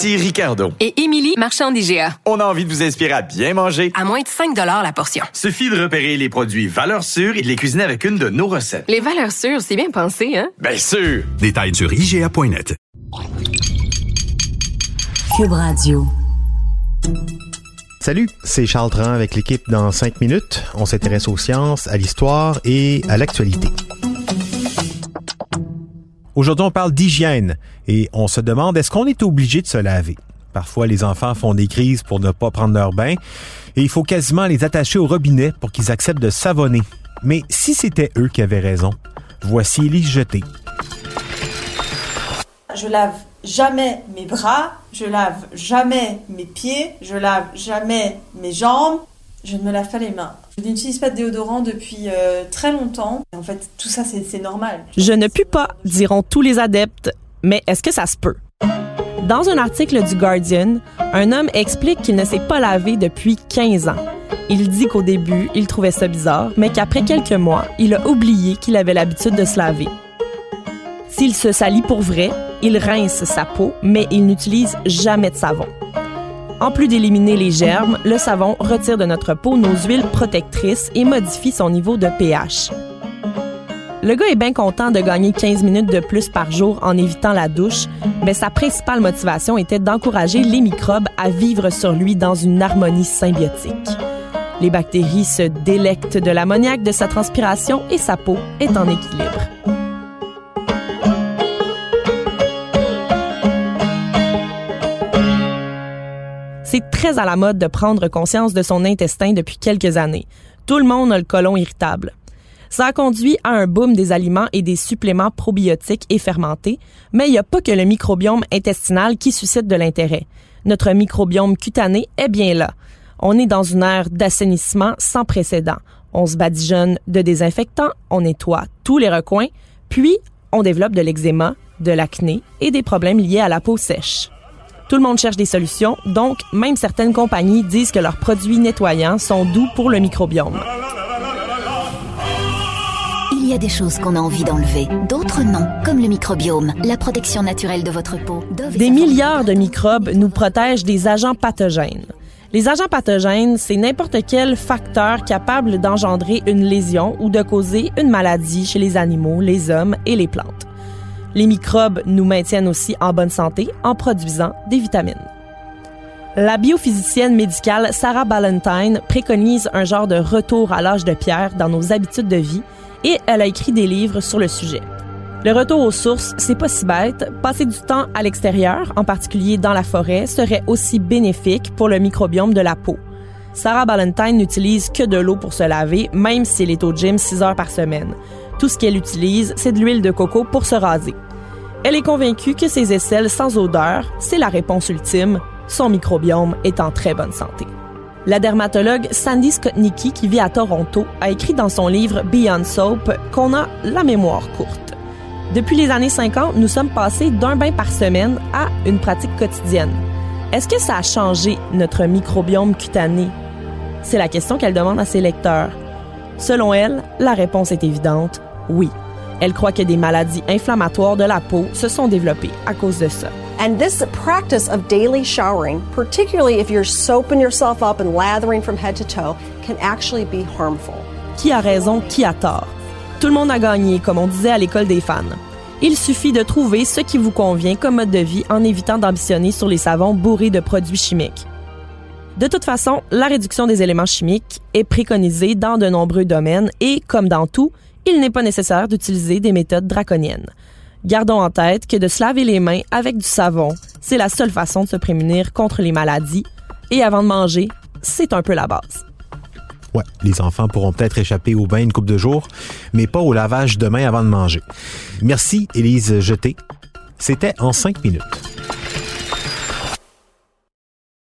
Ici Ricardo. Et Émilie, marchand d'IGA. On a envie de vous inspirer à bien manger. À moins de 5 la portion. Suffit de repérer les produits valeurs sûres et de les cuisiner avec une de nos recettes. Les valeurs sûres, c'est bien pensé, hein? Bien sûr! Détails sur IGA.net. Cube Radio. Salut, c'est Charles Tran avec l'équipe dans 5 minutes. On s'intéresse aux sciences, à l'histoire et à l'actualité. Aujourd'hui, on parle d'hygiène et on se demande est-ce qu'on est obligé de se laver? Parfois, les enfants font des crises pour ne pas prendre leur bain et il faut quasiment les attacher au robinet pour qu'ils acceptent de savonner. Mais si c'était eux qui avaient raison, voici Jeté. Je lave jamais mes bras, je lave jamais mes pieds, je lave jamais mes jambes, je ne me lave pas les mains. Je n'utilise pas de déodorant depuis euh, très longtemps. En fait, tout ça, c'est normal. Je ne puis pas, diront tous les adeptes. Mais est-ce que ça se peut? Dans un article du Guardian, un homme explique qu'il ne s'est pas lavé depuis 15 ans. Il dit qu'au début, il trouvait ça bizarre, mais qu'après quelques mois, il a oublié qu'il avait l'habitude de se laver. S'il se salit pour vrai, il rince sa peau, mais il n'utilise jamais de savon. En plus d'éliminer les germes, le savon retire de notre peau nos huiles protectrices et modifie son niveau de pH. Le gars est bien content de gagner 15 minutes de plus par jour en évitant la douche, mais sa principale motivation était d'encourager les microbes à vivre sur lui dans une harmonie symbiotique. Les bactéries se délectent de l'ammoniaque de sa transpiration et sa peau est en équilibre. Très à la mode de prendre conscience de son intestin depuis quelques années. Tout le monde a le côlon irritable. Ça a conduit à un boom des aliments et des suppléments probiotiques et fermentés, mais il n'y a pas que le microbiome intestinal qui suscite de l'intérêt. Notre microbiome cutané est bien là. On est dans une ère d'assainissement sans précédent. On se badigeonne de désinfectants, on nettoie tous les recoins, puis on développe de l'eczéma, de l'acné et des problèmes liés à la peau sèche. Tout le monde cherche des solutions, donc même certaines compagnies disent que leurs produits nettoyants sont doux pour le microbiome. Il y a des choses qu'on a envie d'enlever, d'autres non, comme le microbiome, la protection naturelle de votre peau. Des milliards de microbes nous protègent des agents pathogènes. Les agents pathogènes, c'est n'importe quel facteur capable d'engendrer une lésion ou de causer une maladie chez les animaux, les hommes et les plantes. Les microbes nous maintiennent aussi en bonne santé en produisant des vitamines. La biophysicienne médicale Sarah Ballantyne préconise un genre de retour à l'âge de pierre dans nos habitudes de vie et elle a écrit des livres sur le sujet. Le retour aux sources, c'est pas si bête. Passer du temps à l'extérieur, en particulier dans la forêt, serait aussi bénéfique pour le microbiome de la peau. Sarah Ballantyne n'utilise que de l'eau pour se laver, même si elle est au gym 6 heures par semaine. Tout ce qu'elle utilise, c'est de l'huile de coco pour se raser. Elle est convaincue que ses aisselles sans odeur, c'est la réponse ultime. Son microbiome est en très bonne santé. La dermatologue Sandy Skotnicki, qui vit à Toronto, a écrit dans son livre Beyond Soap qu'on a la mémoire courte. Depuis les années 50, nous sommes passés d'un bain par semaine à une pratique quotidienne. Est-ce que ça a changé notre microbiome cutané? C'est la question qu'elle demande à ses lecteurs. Selon elle, la réponse est évidente oui. Elle croit que des maladies inflammatoires de la peau se sont développées à cause de ça. And this practice of daily showering, particularly if you're soaping yourself up and lathering from head to toe, can actually be harmful. Qui a raison, qui a tort? Tout le monde a gagné, comme on disait à l'école des fans. Il suffit de trouver ce qui vous convient comme mode de vie en évitant d'ambitionner sur les savons bourrés de produits chimiques. De toute façon, la réduction des éléments chimiques est préconisée dans de nombreux domaines et, comme dans tout, il n'est pas nécessaire d'utiliser des méthodes draconiennes. Gardons en tête que de se laver les mains avec du savon, c'est la seule façon de se prémunir contre les maladies. Et avant de manger, c'est un peu la base. Ouais, les enfants pourront peut-être échapper au bain une coupe de jours, mais pas au lavage de mains avant de manger. Merci, Élise Jeté. C'était en cinq minutes.